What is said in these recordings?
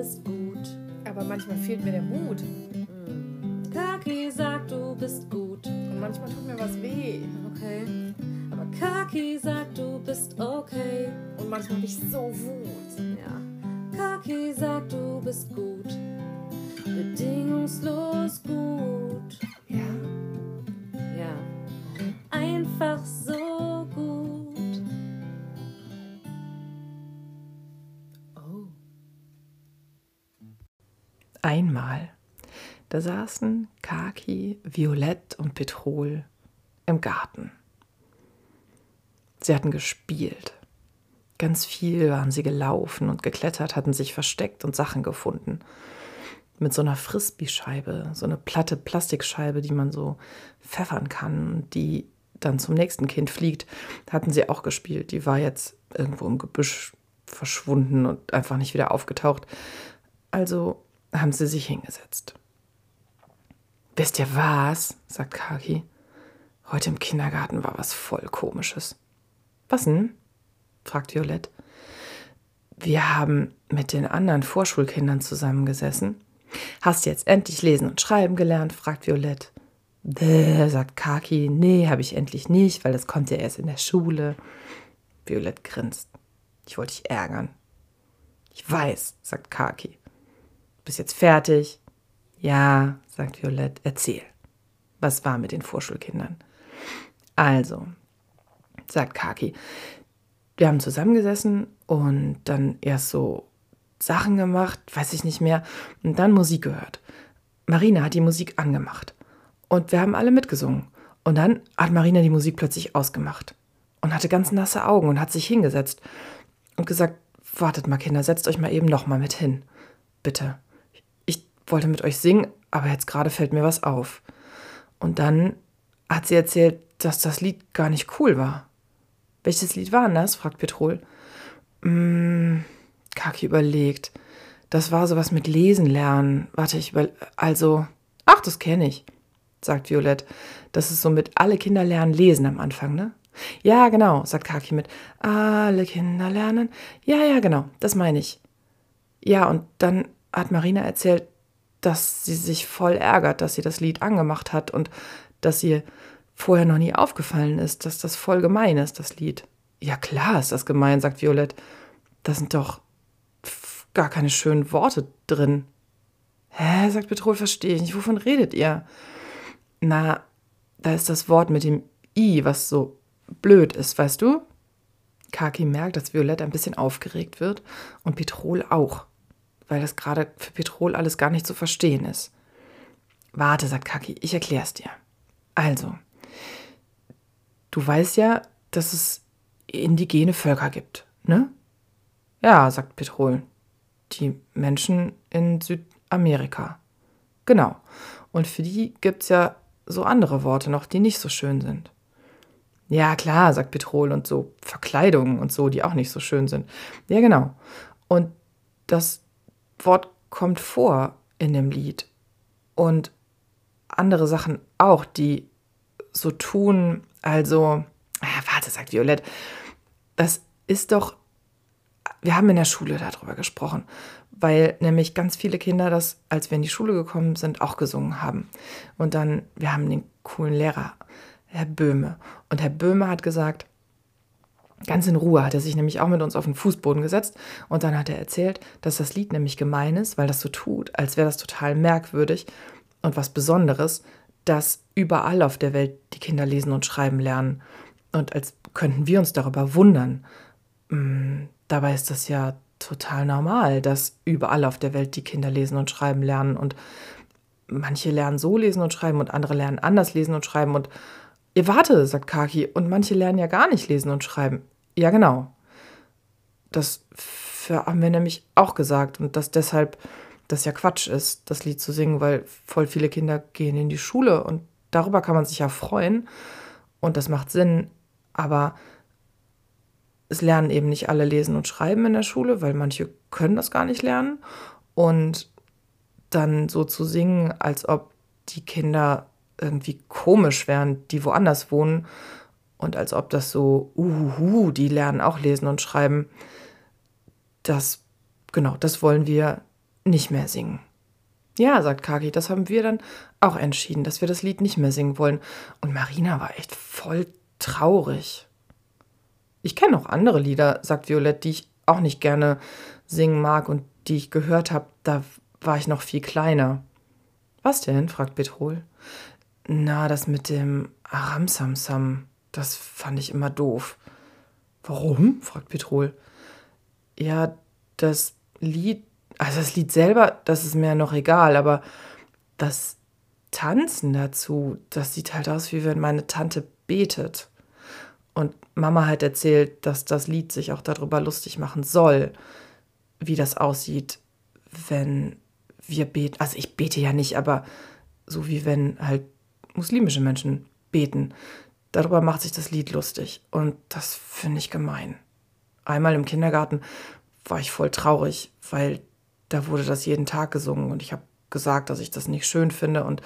bist gut. Aber manchmal fehlt mir der Mut. Kaki sagt, du bist gut. Und manchmal tut mir was weh. Okay. Aber Kaki sagt, du bist okay. Und manchmal habe ich so Wut. Ja. Kaki sagt, du bist gut. Bedingungslos gut. Saßen Kaki, Violett und Petrol im Garten. Sie hatten gespielt. Ganz viel waren sie gelaufen und geklettert, hatten sich versteckt und Sachen gefunden. Mit so einer Frisbee-Scheibe, so eine platte Plastikscheibe, die man so pfeffern kann und die dann zum nächsten Kind fliegt, hatten sie auch gespielt. Die war jetzt irgendwo im Gebüsch verschwunden und einfach nicht wieder aufgetaucht. Also haben sie sich hingesetzt. Wisst ihr was? sagt Kaki. Heute im Kindergarten war was voll komisches. Was denn? fragt Violett. Wir haben mit den anderen Vorschulkindern zusammengesessen. Hast jetzt endlich lesen und schreiben gelernt? fragt Violett. Bäh, sagt Kaki. Nee, habe ich endlich nicht, weil das kommt ja erst in der Schule. Violett grinst. Ich wollte dich ärgern. Ich weiß, sagt Kaki. Bist jetzt fertig? Ja, sagt Violett. Erzähl. Was war mit den Vorschulkindern? Also, sagt Kaki, wir haben zusammengesessen und dann erst so Sachen gemacht, weiß ich nicht mehr, und dann Musik gehört. Marina hat die Musik angemacht und wir haben alle mitgesungen. Und dann hat Marina die Musik plötzlich ausgemacht und hatte ganz nasse Augen und hat sich hingesetzt und gesagt, wartet mal Kinder, setzt euch mal eben noch mal mit hin. Bitte. Wollte mit euch singen, aber jetzt gerade fällt mir was auf. Und dann hat sie erzählt, dass das Lied gar nicht cool war. Welches Lied war denn das? fragt Petrol. Mm, Kaki überlegt. Das war sowas mit Lesen lernen. Warte, ich über. Also. Ach, das kenne ich, sagt Violett. Das ist so mit alle Kinder lernen lesen am Anfang, ne? Ja, genau, sagt Kaki mit alle Kinder lernen. Ja, ja, genau, das meine ich. Ja, und dann hat Marina erzählt, dass sie sich voll ärgert, dass sie das Lied angemacht hat und dass ihr vorher noch nie aufgefallen ist, dass das voll gemein ist, das Lied. Ja, klar ist das gemein, sagt Violett. Da sind doch gar keine schönen Worte drin. Hä, sagt Petrol, verstehe ich nicht. Wovon redet ihr? Na, da ist das Wort mit dem I, was so blöd ist, weißt du? Kaki merkt, dass Violett ein bisschen aufgeregt wird und Petrol auch, weil das gerade für Petrol alles gar nicht zu verstehen ist. Warte, sagt Kaki, ich erklär's dir. Also, du weißt ja, dass es indigene Völker gibt, ne? Ja, sagt Petrol. Die Menschen in Südamerika. Genau. Und für die gibt's ja so andere Worte noch, die nicht so schön sind. Ja, klar, sagt Petrol und so Verkleidungen und so, die auch nicht so schön sind. Ja, genau. Und das Wort kommt vor in dem Lied. Und andere Sachen auch, die so tun, also, ah, warte, sagt Violett, das ist doch, wir haben in der Schule darüber gesprochen, weil nämlich ganz viele Kinder das, als wir in die Schule gekommen sind, auch gesungen haben. Und dann, wir haben den coolen Lehrer Herr Böhme. Und Herr Böhme hat gesagt, ganz in Ruhe hat er sich nämlich auch mit uns auf den Fußboden gesetzt und dann hat er erzählt, dass das Lied nämlich gemein ist, weil das so tut, als wäre das total merkwürdig und was Besonderes, dass überall auf der Welt die Kinder lesen und schreiben lernen und als könnten wir uns darüber wundern. Mm, dabei ist das ja total normal, dass überall auf der Welt die Kinder lesen und schreiben lernen und manche lernen so lesen und schreiben und andere lernen anders lesen und schreiben und Ihr warte, sagt Kaki, und manche lernen ja gar nicht lesen und schreiben. Ja, genau. Das haben wir nämlich auch gesagt und dass deshalb das ja Quatsch ist, das Lied zu singen, weil voll viele Kinder gehen in die Schule und darüber kann man sich ja freuen und das macht Sinn, aber es lernen eben nicht alle lesen und schreiben in der Schule, weil manche können das gar nicht lernen und dann so zu singen, als ob die Kinder irgendwie komisch wären, die woanders wohnen. Und als ob das so, uhuhu, die lernen auch lesen und schreiben. Das, genau, das wollen wir nicht mehr singen. Ja, sagt Kaki, das haben wir dann auch entschieden, dass wir das Lied nicht mehr singen wollen. Und Marina war echt voll traurig. Ich kenne noch andere Lieder, sagt Violette, die ich auch nicht gerne singen mag und die ich gehört habe, da war ich noch viel kleiner. Was denn? fragt Petrol. Na, das mit dem Aramsamsam, das fand ich immer doof. Warum? fragt Petrol. Ja, das Lied, also das Lied selber, das ist mir noch egal, aber das Tanzen dazu, das sieht halt aus, wie wenn meine Tante betet. Und Mama hat erzählt, dass das Lied sich auch darüber lustig machen soll, wie das aussieht, wenn wir beten. Also ich bete ja nicht, aber so wie wenn halt muslimische Menschen beten. Darüber macht sich das Lied lustig. Und das finde ich gemein. Einmal im Kindergarten war ich voll traurig, weil da wurde das jeden Tag gesungen und ich habe gesagt, dass ich das nicht schön finde und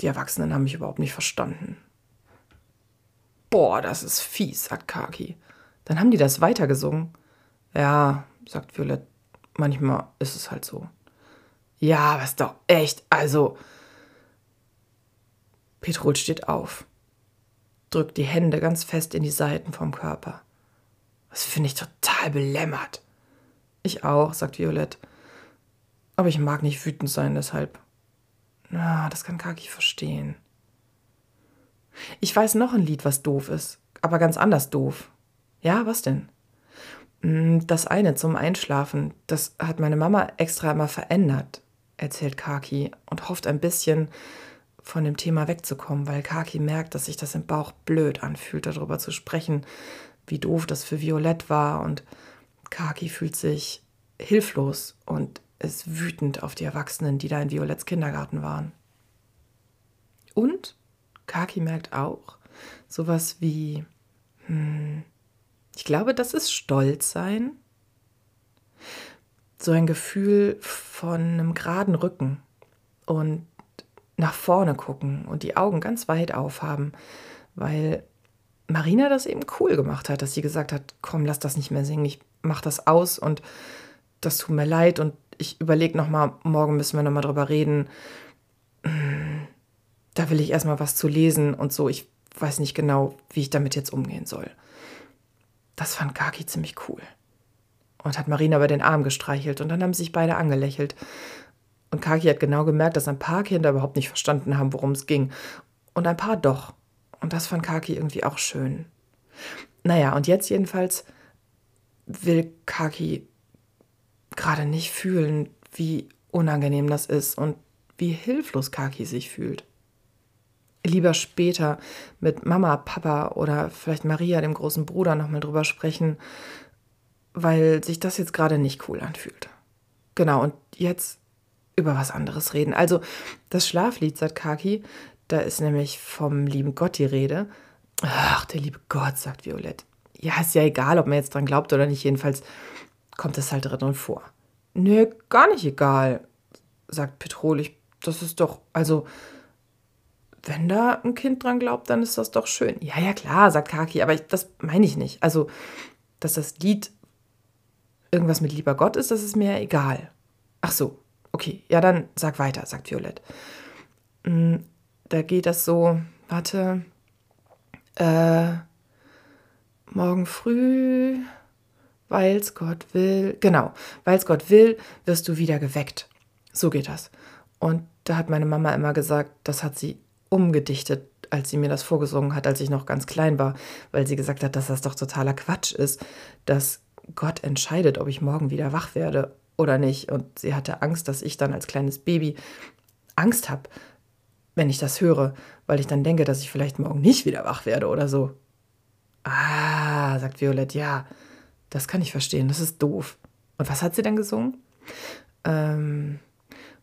die Erwachsenen haben mich überhaupt nicht verstanden. Boah, das ist fies, sagt Kaki. Dann haben die das weitergesungen. Ja, sagt Violett, manchmal ist es halt so. Ja, was doch echt, also. Petrol steht auf, drückt die Hände ganz fest in die Seiten vom Körper. Das finde ich total belämmert. Ich auch, sagt Violett. Aber ich mag nicht wütend sein, deshalb. Na, das kann Kaki verstehen. Ich weiß noch ein Lied, was doof ist, aber ganz anders doof. Ja, was denn? Hm, das eine zum Einschlafen, das hat meine Mama extra mal verändert, erzählt Kaki und hofft ein bisschen von dem Thema wegzukommen, weil Kaki merkt, dass sich das im Bauch blöd anfühlt, darüber zu sprechen, wie doof das für Violett war und Kaki fühlt sich hilflos und ist wütend auf die Erwachsenen, die da in Violetts Kindergarten waren. Und Kaki merkt auch sowas wie, hm, ich glaube, das ist Stolz sein. So ein Gefühl von einem geraden Rücken und nach vorne gucken und die Augen ganz weit aufhaben, weil Marina das eben cool gemacht hat, dass sie gesagt hat, komm, lass das nicht mehr singen, ich mach das aus und das tut mir leid und ich überlege nochmal, morgen müssen wir nochmal drüber reden. Da will ich erstmal was zu lesen und so. Ich weiß nicht genau, wie ich damit jetzt umgehen soll. Das fand Kaki ziemlich cool. Und hat Marina über den Arm gestreichelt und dann haben sich beide angelächelt. Und Kaki hat genau gemerkt, dass ein paar Kinder überhaupt nicht verstanden haben, worum es ging. Und ein paar doch. Und das fand Kaki irgendwie auch schön. Naja, und jetzt jedenfalls will Kaki gerade nicht fühlen, wie unangenehm das ist und wie hilflos Kaki sich fühlt. Lieber später mit Mama, Papa oder vielleicht Maria, dem großen Bruder, nochmal drüber sprechen, weil sich das jetzt gerade nicht cool anfühlt. Genau, und jetzt über was anderes reden. Also das Schlaflied, sagt Kaki, da ist nämlich vom lieben Gott die Rede. Ach, der liebe Gott, sagt Violett. Ja, ist ja egal, ob man jetzt dran glaubt oder nicht. Jedenfalls kommt es halt drin vor. Nö, gar nicht egal, sagt Petrolich. Das ist doch, also, wenn da ein Kind dran glaubt, dann ist das doch schön. Ja, ja, klar, sagt Kaki, aber ich, das meine ich nicht. Also, dass das Lied irgendwas mit lieber Gott ist, das ist mir egal. Ach so, okay, ja, dann sag weiter, sagt Violett. Mm, da geht das so, warte, äh, morgen früh, weil's Gott will, genau, weil's Gott will, wirst du wieder geweckt. So geht das. Und da hat meine Mama immer gesagt, das hat sie umgedichtet, als sie mir das vorgesungen hat, als ich noch ganz klein war, weil sie gesagt hat, dass das doch totaler Quatsch ist, dass Gott entscheidet, ob ich morgen wieder wach werde oder nicht. Und sie hatte Angst, dass ich dann als kleines Baby Angst habe, wenn ich das höre, weil ich dann denke, dass ich vielleicht morgen nicht wieder wach werde oder so. Ah, sagt Violette, ja, das kann ich verstehen, das ist doof. Und was hat sie dann gesungen? Ähm,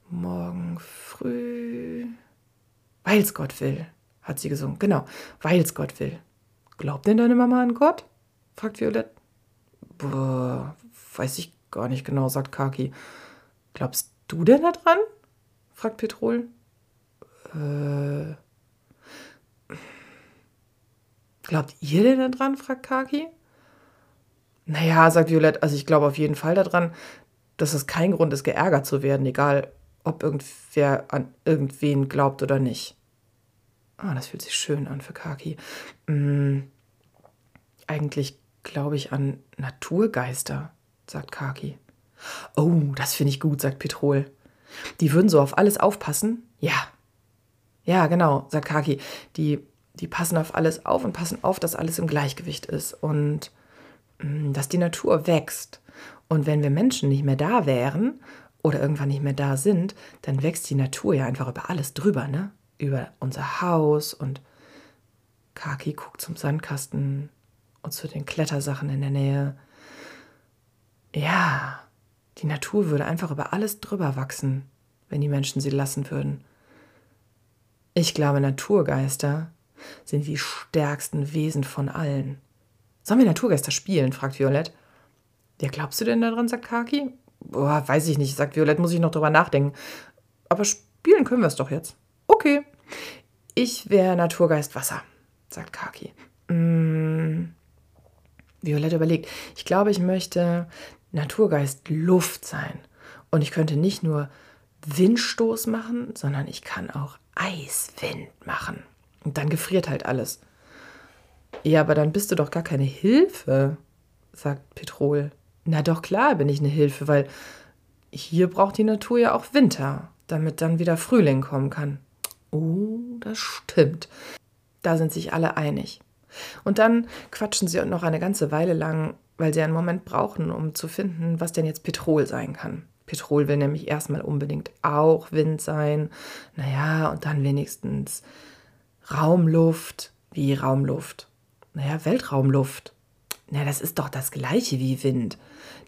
morgen früh, weil's Gott will, hat sie gesungen. Genau, weil's Gott will. Glaubt denn deine Mama an Gott? fragt Violette. Boah, weiß ich gar nicht genau, sagt Kaki. Glaubst du denn da dran? fragt Petrol. Äh. Glaubt ihr denn daran? fragt Kaki. Naja, sagt Violett, also ich glaube auf jeden Fall daran, dass es kein Grund ist, geärgert zu werden, egal ob irgendwer an irgendwen glaubt oder nicht. Ah, das fühlt sich schön an für Kaki. Hm, eigentlich glaube ich an Naturgeister, sagt Kaki. Oh, das finde ich gut, sagt Petrol. Die würden so auf alles aufpassen? Ja. Ja, genau, sagt Kaki. Die, die passen auf alles auf und passen auf, dass alles im Gleichgewicht ist und mh, dass die Natur wächst. Und wenn wir Menschen nicht mehr da wären oder irgendwann nicht mehr da sind, dann wächst die Natur ja einfach über alles drüber, ne? Über unser Haus und Kaki guckt zum Sandkasten und zu den Klettersachen in der Nähe. Ja, die Natur würde einfach über alles drüber wachsen, wenn die Menschen sie lassen würden. Ich glaube, Naturgeister sind die stärksten Wesen von allen. Sollen wir Naturgeister spielen? fragt Violett. Ja, glaubst du denn daran, sagt Kaki. Boah, weiß ich nicht, sagt Violett, muss ich noch drüber nachdenken. Aber spielen können wir es doch jetzt. Okay. Ich wäre Naturgeist Wasser, sagt Kaki. Mm. Violett überlegt, ich glaube, ich möchte Naturgeist Luft sein. Und ich könnte nicht nur Windstoß machen, sondern ich kann auch Eiswind machen. Und dann gefriert halt alles. Ja, aber dann bist du doch gar keine Hilfe, sagt Petrol. Na doch klar bin ich eine Hilfe, weil hier braucht die Natur ja auch Winter, damit dann wieder Frühling kommen kann. Oh, das stimmt. Da sind sich alle einig. Und dann quatschen sie noch eine ganze Weile lang, weil sie einen Moment brauchen, um zu finden, was denn jetzt Petrol sein kann. Petrol will nämlich erstmal unbedingt auch Wind sein. Naja, und dann wenigstens Raumluft. Wie Raumluft? Naja, Weltraumluft. Na, das ist doch das gleiche wie Wind.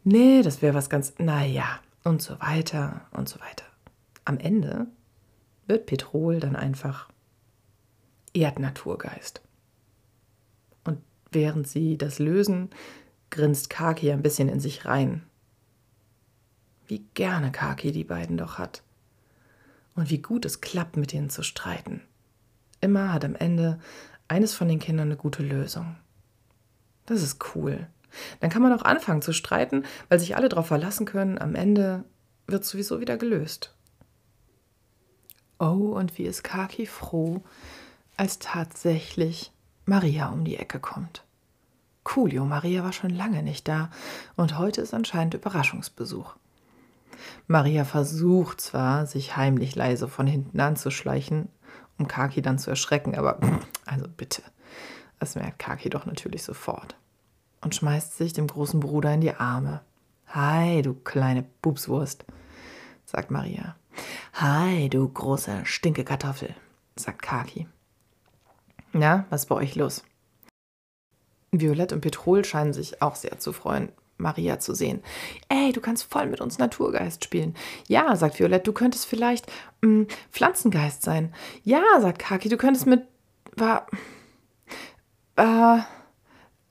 Nee, das wäre was ganz. Naja, und so weiter und so weiter. Am Ende wird Petrol dann einfach Erdnaturgeist. Und während sie das lösen, grinst Kaki ein bisschen in sich rein. Wie gerne Kaki die beiden doch hat. Und wie gut es klappt, mit ihnen zu streiten. Immer hat am Ende eines von den Kindern eine gute Lösung. Das ist cool. Dann kann man auch anfangen zu streiten, weil sich alle darauf verlassen können, am Ende wird sowieso wieder gelöst. Oh, und wie ist Kaki froh, als tatsächlich Maria um die Ecke kommt. Coolio, Maria war schon lange nicht da und heute ist anscheinend Überraschungsbesuch. Maria versucht zwar, sich heimlich leise von hinten anzuschleichen, um Kaki dann zu erschrecken, aber also bitte, das merkt Kaki doch natürlich sofort und schmeißt sich dem großen Bruder in die Arme. Hi, du kleine Bubswurst, sagt Maria. Hi, du große Stinkekartoffel, sagt Kaki. Na, was ist bei euch los? Violett und Petrol scheinen sich auch sehr zu freuen, Maria zu sehen. Ey, du kannst voll mit uns Naturgeist spielen. Ja, sagt Violett, du könntest vielleicht mh, mm, Pflanzengeist sein. Ja, sagt Kaki, du könntest mit. War. Äh,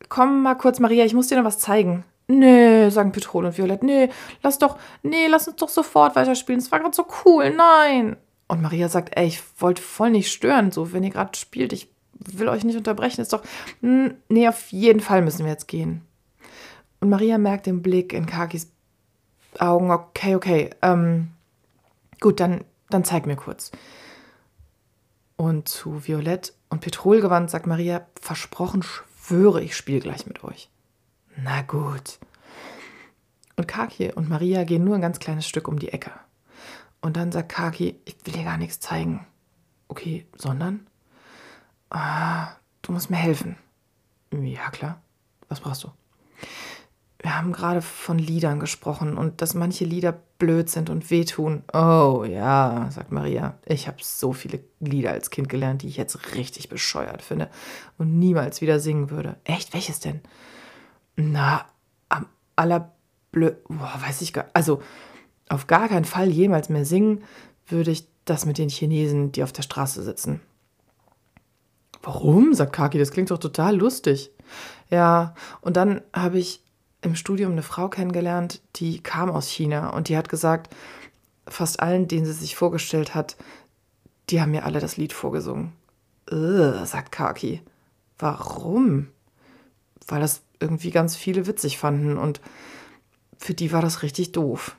komm mal kurz, Maria, ich muss dir noch was zeigen. Nee, sagen Petrol und Violett. Nee, lass doch. Nee, lass uns doch sofort weiterspielen. Es war gerade so cool. Nein. Und Maria sagt, ey, ich wollte voll nicht stören, so, wenn ihr gerade spielt. Ich will euch nicht unterbrechen. Ist doch. Nee, auf jeden Fall müssen wir jetzt gehen. Und Maria merkt den Blick in Kakis Augen. Okay, okay. Ähm, gut, dann, dann zeig mir kurz. Und zu Violett und Petrol gewandt sagt Maria, versprochen schwöre, ich spiele gleich mit euch. Na gut. Und Kaki und Maria gehen nur ein ganz kleines Stück um die Ecke. Und dann sagt Kaki, ich will dir gar nichts zeigen. Okay, sondern? Ah, du musst mir helfen. Ja, klar. Was brauchst du? wir haben gerade von Liedern gesprochen und dass manche Lieder blöd sind und wehtun. Oh ja, sagt Maria. Ich habe so viele Lieder als Kind gelernt, die ich jetzt richtig bescheuert finde und niemals wieder singen würde. Echt? Welches denn? Na, am allerblöd. Boah, weiß ich gar Also, auf gar keinen Fall jemals mehr singen würde ich das mit den Chinesen, die auf der Straße sitzen. Warum? sagt Kaki, das klingt doch total lustig. Ja, und dann habe ich im Studium eine Frau kennengelernt, die kam aus China und die hat gesagt, fast allen, denen sie sich vorgestellt hat, die haben mir alle das Lied vorgesungen. Ugh, sagt Kaki. Warum? Weil das irgendwie ganz viele witzig fanden und für die war das richtig doof.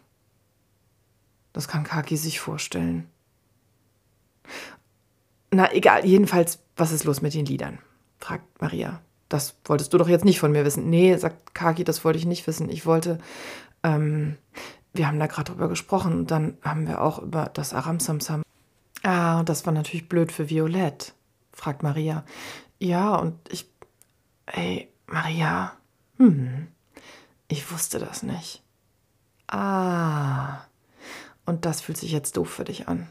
Das kann Kaki sich vorstellen. Na, egal, jedenfalls, was ist los mit den Liedern? fragt Maria. Das wolltest du doch jetzt nicht von mir wissen. Nee, sagt Kaki, das wollte ich nicht wissen. Ich wollte, ähm, wir haben da gerade drüber gesprochen und dann haben wir auch über das Aramsamsam. Ah, und das war natürlich blöd für Violett, fragt Maria. Ja, und ich, ey, Maria, hm, ich wusste das nicht. Ah, und das fühlt sich jetzt doof für dich an.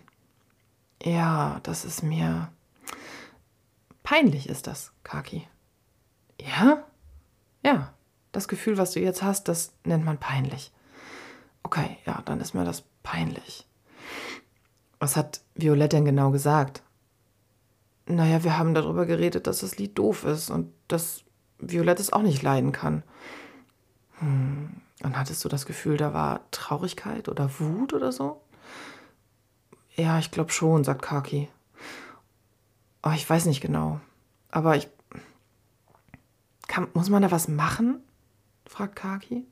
Ja, das ist mir peinlich, ist das, Kaki. Ja? Ja, das Gefühl, was du jetzt hast, das nennt man peinlich. Okay, ja, dann ist mir das peinlich. Was hat Violette denn genau gesagt? Naja, wir haben darüber geredet, dass das Lied doof ist und dass Violette es auch nicht leiden kann. Hm. Und hattest du das Gefühl, da war Traurigkeit oder Wut oder so? Ja, ich glaube schon, sagt Kaki. Oh, ich weiß nicht genau. Aber ich. Kann, muss man da was machen? fragt Kaki.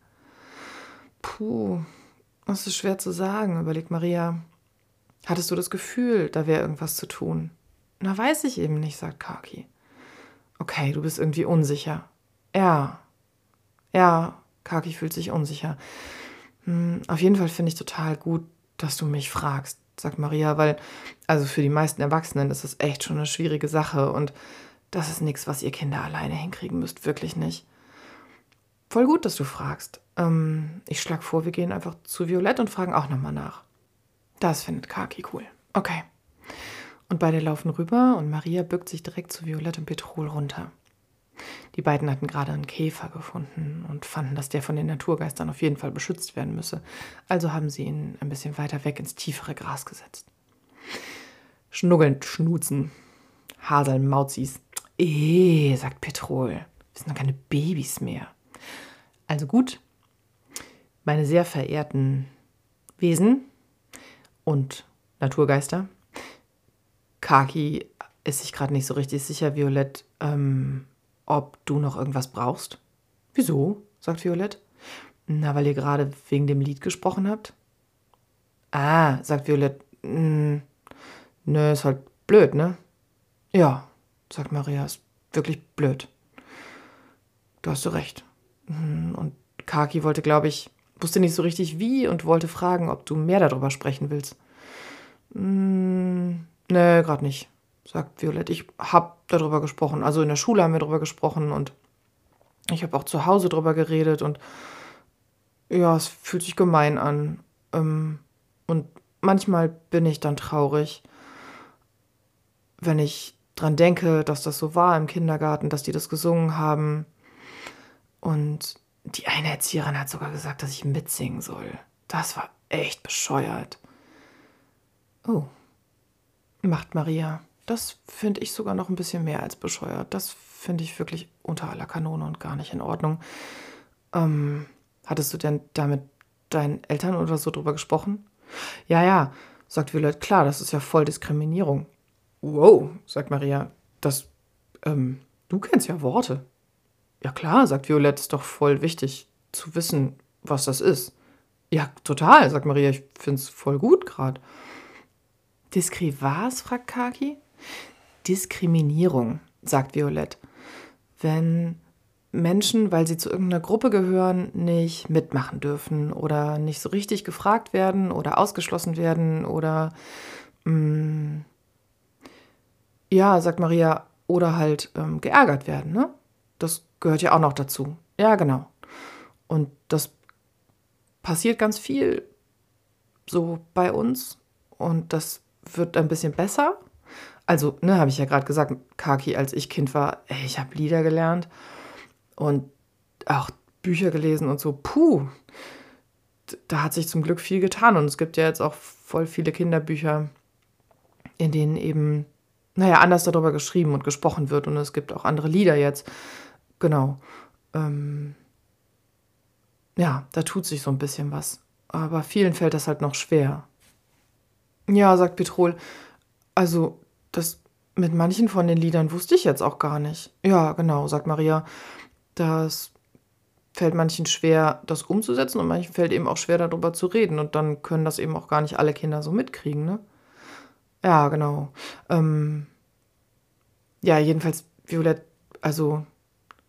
Puh, das ist schwer zu sagen, überlegt Maria. Hattest du das Gefühl, da wäre irgendwas zu tun? Na, weiß ich eben nicht, sagt Kaki. Okay, du bist irgendwie unsicher. Ja. Ja, Kaki fühlt sich unsicher. Hm, auf jeden Fall finde ich total gut, dass du mich fragst, sagt Maria, weil, also für die meisten Erwachsenen ist das echt schon eine schwierige Sache und das ist nichts, was ihr Kinder alleine hinkriegen müsst, wirklich nicht. Voll gut, dass du fragst. Ähm, ich schlage vor, wir gehen einfach zu Violett und fragen auch nochmal nach. Das findet Kaki cool. Okay. Und beide laufen rüber und Maria bückt sich direkt zu Violett und Petrol runter. Die beiden hatten gerade einen Käfer gefunden und fanden, dass der von den Naturgeistern auf jeden Fall beschützt werden müsse. Also haben sie ihn ein bisschen weiter weg ins tiefere Gras gesetzt. Schnuggeln, schnutzen, haseln, Mauzis. Eh, sagt Petrol. Wir sind noch keine Babys mehr. Also gut, meine sehr verehrten Wesen und Naturgeister. Kaki ist sich gerade nicht so richtig sicher, Violett. Ähm, ob du noch irgendwas brauchst. Wieso? sagt Violett. Na, weil ihr gerade wegen dem Lied gesprochen habt. Ah, sagt Violett. Hm, nö, ist halt blöd, ne? Ja, sagt Maria, ist wirklich blöd. Du hast du recht. Hm, und Kaki wollte, glaube ich, wusste nicht so richtig wie und wollte fragen, ob du mehr darüber sprechen willst. Hm, nö, gerade nicht sagt Violette. Ich habe darüber gesprochen. Also in der Schule haben wir darüber gesprochen und ich habe auch zu Hause darüber geredet und ja, es fühlt sich gemein an. Ähm, und manchmal bin ich dann traurig, wenn ich dran denke, dass das so war im Kindergarten, dass die das gesungen haben. Und die eine Erzieherin hat sogar gesagt, dass ich mitsingen soll. Das war echt bescheuert. Oh, macht Maria. Das finde ich sogar noch ein bisschen mehr als bescheuert. Das finde ich wirklich unter aller Kanone und gar nicht in Ordnung. Ähm, hattest du denn da mit deinen Eltern oder so drüber gesprochen? Ja, ja, sagt Violette, klar, das ist ja voll Diskriminierung. Wow, sagt Maria, das, ähm, du kennst ja Worte. Ja klar, sagt Violette, ist doch voll wichtig zu wissen, was das ist. Ja, total, sagt Maria, ich finde es voll gut gerade. Diskri was? fragt Kaki. Diskriminierung, sagt Violette. Wenn Menschen, weil sie zu irgendeiner Gruppe gehören, nicht mitmachen dürfen oder nicht so richtig gefragt werden oder ausgeschlossen werden oder mh, mm, ja, sagt Maria, oder halt ähm, geärgert werden, ne? Das gehört ja auch noch dazu. Ja, genau. Und das passiert ganz viel so bei uns und das wird ein bisschen besser, also, ne, habe ich ja gerade gesagt, Kaki, als ich Kind war, ey, ich habe Lieder gelernt und auch Bücher gelesen und so. Puh, da hat sich zum Glück viel getan. Und es gibt ja jetzt auch voll viele Kinderbücher, in denen eben, naja, anders darüber geschrieben und gesprochen wird. Und es gibt auch andere Lieder jetzt. Genau. Ähm, ja, da tut sich so ein bisschen was. Aber vielen fällt das halt noch schwer. Ja, sagt Petrol. Also, das mit manchen von den Liedern wusste ich jetzt auch gar nicht. Ja, genau, sagt Maria. Das fällt manchen schwer, das umzusetzen und manchen fällt eben auch schwer, darüber zu reden. Und dann können das eben auch gar nicht alle Kinder so mitkriegen, ne? Ja, genau. Ähm, ja, jedenfalls, Violett, also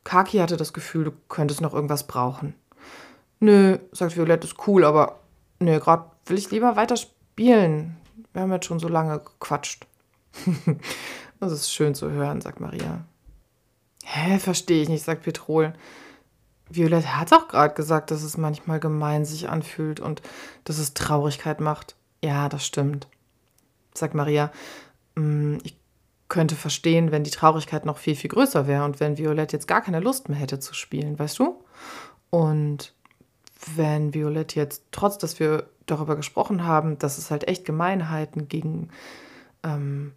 Kaki hatte das Gefühl, du könntest noch irgendwas brauchen. Nö, sagt Violett, ist cool, aber nö, gerade will ich lieber weiter spielen. Wir haben jetzt schon so lange gequatscht. das ist schön zu hören, sagt Maria. Hä, verstehe ich nicht, sagt Petrol. Violett hat auch gerade gesagt, dass es manchmal gemein sich anfühlt und dass es Traurigkeit macht. Ja, das stimmt, sagt Maria. "Mm, Ich könnte verstehen, wenn die Traurigkeit noch viel, viel größer wäre und wenn Violett jetzt gar keine Lust mehr hätte zu spielen, weißt du? Und wenn Violett jetzt, trotz dass wir darüber gesprochen haben, dass es halt echt Gemeinheiten gegen ähm,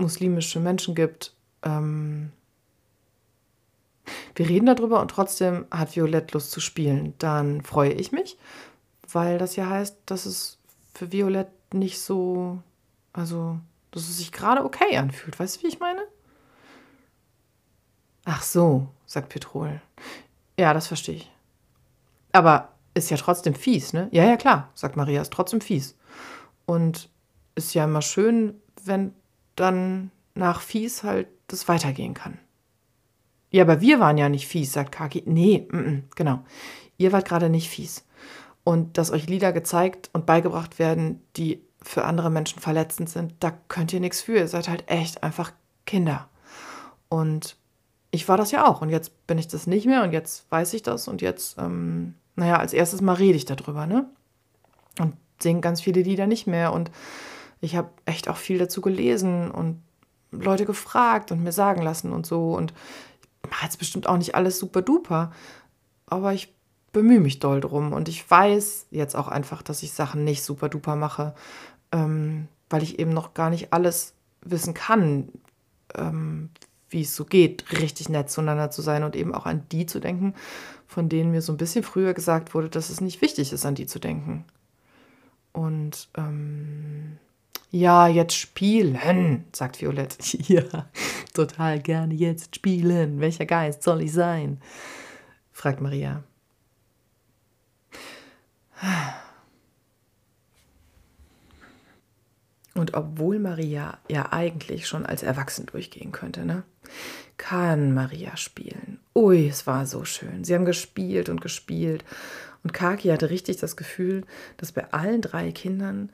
muslimische Menschen gibt, ähm, wir reden darüber und trotzdem hat Violett Lust zu spielen, dann freue ich mich, weil das ja heißt, dass es für Violett nicht so, also, dass es sich gerade okay anfühlt. Weißt du, wie ich meine? Ach so, sagt Petrol. Ja, das verstehe ich. Aber ist ja trotzdem fies, ne? Ja, ja, klar, sagt Maria, ist trotzdem fies. Und ist ja immer schön, wenn dann nach fies halt das weitergehen kann. Ja, aber wir waren ja nicht fies, sagt Kaki. Nee, mm, mm, genau. Ihr wart gerade nicht fies. Und dass euch Lieder gezeigt und beigebracht werden, die für andere Menschen verletzend sind, da könnt ihr nichts für. Ihr seid halt echt einfach Kinder. Und ich war das ja auch. Und jetzt bin ich das nicht mehr und jetzt weiß ich das. Und jetzt, ähm, naja, als erstes mal rede ich darüber, ne? Und singe ganz viele Lieder nicht mehr. Und ich habe echt auch viel dazu gelesen und Leute gefragt und mir sagen lassen und so. Und ich mache jetzt bestimmt auch nicht alles super duper. Aber ich bemühe mich doll drum. Und ich weiß jetzt auch einfach, dass ich Sachen nicht super duper mache, ähm, weil ich eben noch gar nicht alles wissen kann, ähm, wie es so geht, richtig nett zueinander zu sein und eben auch an die zu denken, von denen mir so ein bisschen früher gesagt wurde, dass es nicht wichtig ist, an die zu denken. Und ähm, ja, jetzt spielen, sagt Violett. Ja, total gerne jetzt spielen. Welcher Geist soll ich sein? fragt Maria. Und obwohl Maria ja eigentlich schon als Erwachsen durchgehen könnte, ne? Kann Maria spielen. Ui, es war so schön. Sie haben gespielt und gespielt. Und Kaki hatte richtig das Gefühl, dass bei allen drei Kindern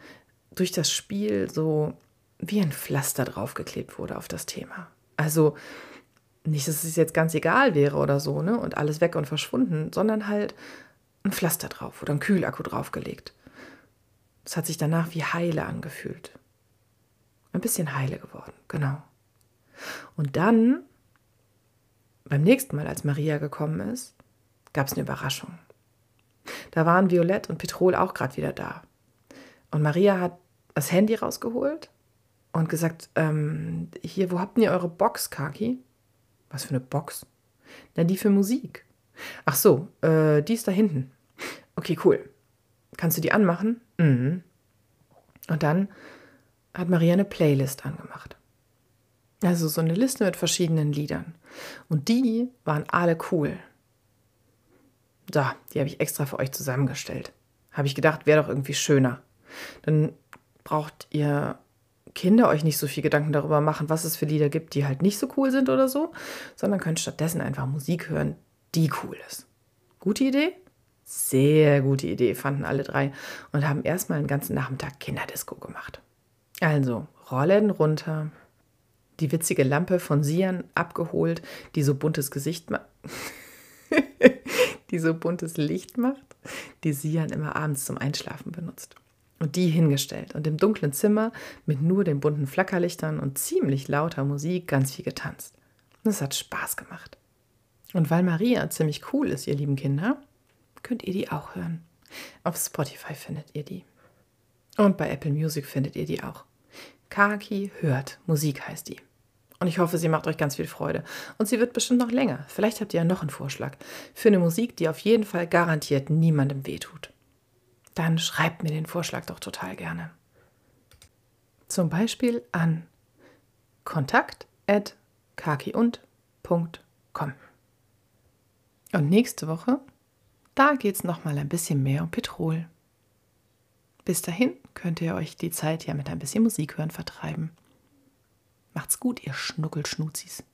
durch das Spiel so wie ein Pflaster draufgeklebt wurde auf das Thema. Also nicht, dass es jetzt ganz egal wäre oder so, ne? Und alles weg und verschwunden, sondern halt ein Pflaster drauf oder ein Kühlakku draufgelegt. Es hat sich danach wie heile angefühlt. Ein bisschen heile geworden, genau. Und dann, beim nächsten Mal, als Maria gekommen ist, gab es eine Überraschung. Da waren Violett und Petrol auch gerade wieder da. Und Maria hat das Handy rausgeholt und gesagt, ähm, hier, wo habt ihr eure Box, Kaki? Was für eine Box? Na, die für Musik. Ach so, äh, die ist da hinten. Okay, cool. Kannst du die anmachen? Mhm. Und dann hat Maria eine Playlist angemacht. Also so eine Liste mit verschiedenen Liedern. Und die waren alle cool. Da, die habe ich extra für euch zusammengestellt. Habe ich gedacht, wäre doch irgendwie schöner. Dann braucht ihr Kinder euch nicht so viel Gedanken darüber machen, was es für Lieder gibt, die halt nicht so cool sind oder so, sondern könnt stattdessen einfach Musik hören, die cool ist. Gute Idee? Sehr gute Idee, fanden alle drei und haben erstmal einen ganzen Nachmittag Kinderdisco gemacht. Also, Rollläden runter, die witzige Lampe von Sian abgeholt, die so buntes Gesicht macht. die so buntes Licht macht, die Sian immer abends zum Einschlafen benutzt. Und die hingestellt und im dunklen Zimmer mit nur den bunten Flackerlichtern und ziemlich lauter Musik ganz viel getanzt. Das hat Spaß gemacht. Und weil Maria ziemlich cool ist, ihr lieben Kinder, könnt ihr die auch hören. Auf Spotify findet ihr die. Und bei Apple Music findet ihr die auch. Kaki hört, Musik heißt die. Und ich hoffe, sie macht euch ganz viel Freude. Und sie wird bestimmt noch länger. Vielleicht habt ihr ja noch einen Vorschlag für eine Musik, die auf jeden Fall garantiert niemandem wehtut. Dann schreibt mir den Vorschlag doch total gerne. Zum Beispiel an kontakt.kakiund.com. Und nächste Woche, da geht es nochmal ein bisschen mehr um Petrol. Bis dahin könnt ihr euch die Zeit ja mit ein bisschen Musik hören vertreiben. Macht's gut, ihr Schnuckelschnuzis.